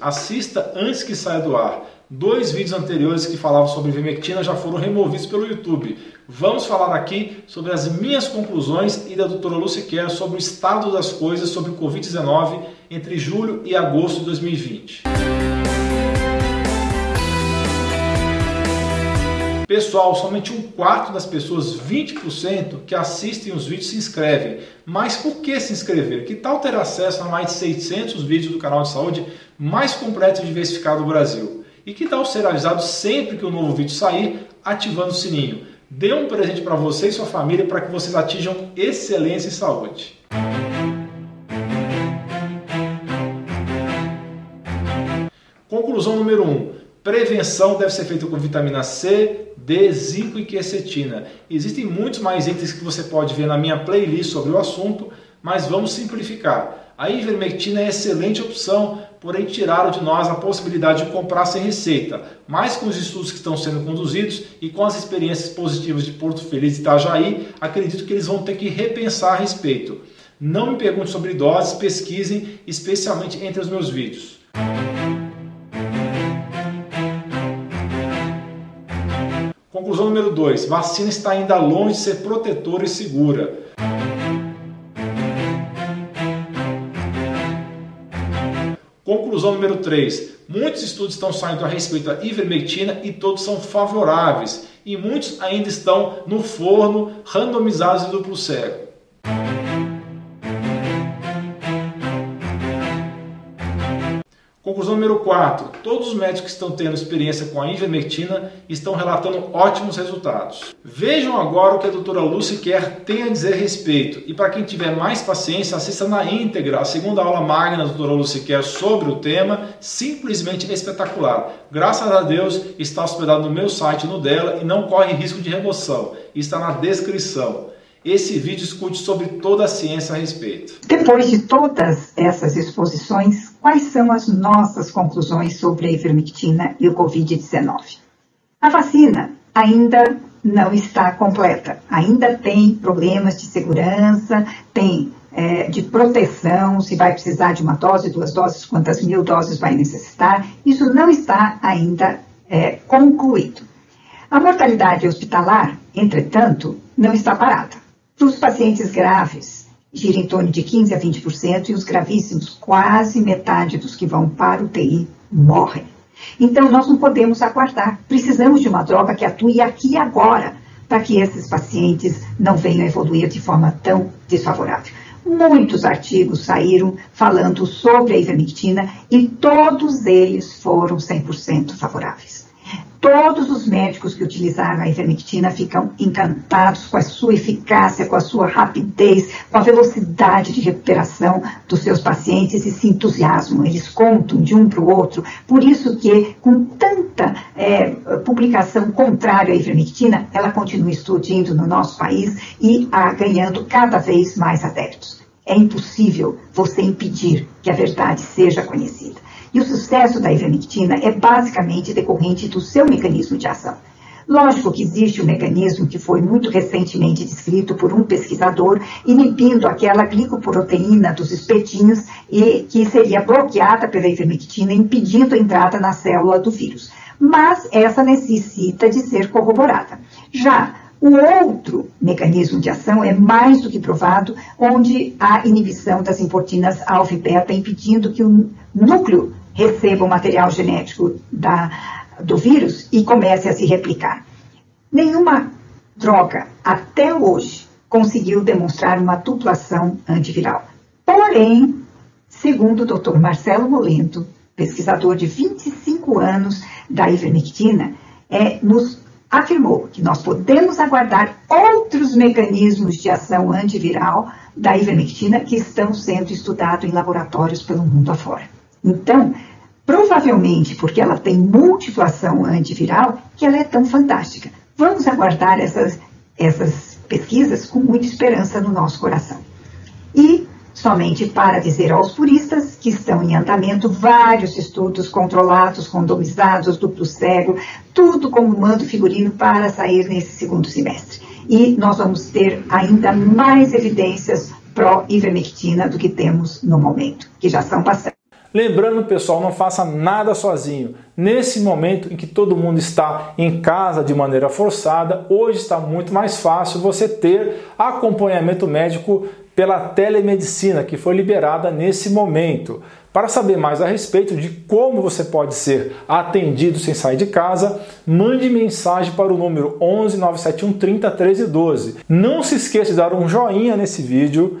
Assista antes que saia do ar. Dois vídeos anteriores que falavam sobre ivermectina já foram removidos pelo YouTube. Vamos falar aqui sobre as minhas conclusões e da doutora Lucy Kerr sobre o estado das coisas sobre o Covid-19 entre julho e agosto de 2020. Pessoal, somente um quarto das pessoas, 20%, que assistem os vídeos se inscrevem. Mas por que se inscrever? Que tal ter acesso a mais de 600 vídeos do canal de saúde mais completo e diversificado do Brasil? E que tal ser avisado sempre que um novo vídeo sair, ativando o sininho? Dê um presente para você e sua família para que vocês atinjam excelência em saúde. Conclusão número 1. Um, prevenção deve ser feita com vitamina C, D, zinco e quercetina. Existem muitos mais itens que você pode ver na minha playlist sobre o assunto, mas vamos simplificar. A ivermectina é excelente opção, porém tiraram de nós a possibilidade de comprar sem receita. Mas com os estudos que estão sendo conduzidos e com as experiências positivas de Porto Feliz e Itajaí, acredito que eles vão ter que repensar a respeito. Não me pergunte sobre doses, pesquisem, especialmente entre os meus vídeos. Conclusão número 2. Vacina está ainda longe de ser protetora e segura. Conclusão número 3. Muitos estudos estão saindo a respeito da ivermectina e todos são favoráveis. E muitos ainda estão no forno, randomizados e duplo cego. Conclusão número 4. Todos os médicos que estão tendo experiência com a ivermectina estão relatando ótimos resultados. Vejam agora o que a doutora Lucy Kerr tem a dizer a respeito. E para quem tiver mais paciência, assista na íntegra a segunda aula magna da doutora Lucy Kerr sobre o tema, simplesmente espetacular. Graças a Deus está hospedado no meu site no dela e não corre risco de remoção. Está na descrição. Esse vídeo escute sobre toda a ciência a respeito. Depois de todas essas exposições, quais são as nossas conclusões sobre a ivermectina e o Covid-19? A vacina ainda não está completa, ainda tem problemas de segurança, tem é, de proteção, se vai precisar de uma dose, duas doses, quantas mil doses vai necessitar, isso não está ainda é, concluído. A mortalidade hospitalar, entretanto, não está parada. Para os pacientes graves, gira em torno de 15% a 20%, e os gravíssimos, quase metade dos que vão para o TI morrem. Então, nós não podemos aguardar. Precisamos de uma droga que atue aqui e agora, para que esses pacientes não venham evoluir de forma tão desfavorável. Muitos artigos saíram falando sobre a ivermectina e todos eles foram 100% favoráveis. Todos os médicos que utilizaram a ivermectina ficam encantados com a sua eficácia, com a sua rapidez, com a velocidade de recuperação dos seus pacientes e se entusiasmam. Eles contam de um para o outro. Por isso que, com tanta é, publicação contrária à ivermectina, ela continua explodindo no nosso país e a, ganhando cada vez mais adeptos. É impossível você impedir que a verdade seja conhecida. E o sucesso da ivermectina é basicamente decorrente do seu mecanismo de ação. Lógico que existe um mecanismo que foi muito recentemente descrito por um pesquisador, inibindo aquela glicoproteína dos espetinhos e que seria bloqueada pela ivermectina, impedindo a entrada na célula do vírus. Mas essa necessita de ser corroborada. Já o outro mecanismo de ação é mais do que provado, onde a inibição das importinas alfa e beta, impedindo que o núcleo receba o material genético da, do vírus e comece a se replicar. Nenhuma droga, até hoje, conseguiu demonstrar uma duplação antiviral. Porém, segundo o Dr. Marcelo Molento, pesquisador de 25 anos da ivermectina, é, nos afirmou que nós podemos aguardar outros mecanismos de ação antiviral da ivermectina que estão sendo estudados em laboratórios pelo mundo afora. Então, provavelmente porque ela tem múltipla ação antiviral, que ela é tão fantástica. Vamos aguardar essas, essas pesquisas com muita esperança no nosso coração. E somente para dizer aos puristas que estão em andamento vários estudos controlados, randomizados, duplo cego, tudo como mando figurino para sair nesse segundo semestre. E nós vamos ter ainda mais evidências pró-ivermectina do que temos no momento, que já são bastante. Lembrando, pessoal, não faça nada sozinho. Nesse momento em que todo mundo está em casa de maneira forçada, hoje está muito mais fácil você ter acompanhamento médico pela telemedicina que foi liberada nesse momento. Para saber mais a respeito de como você pode ser atendido sem sair de casa, mande mensagem para o número 11 971 30 13 12. Não se esqueça de dar um joinha nesse vídeo,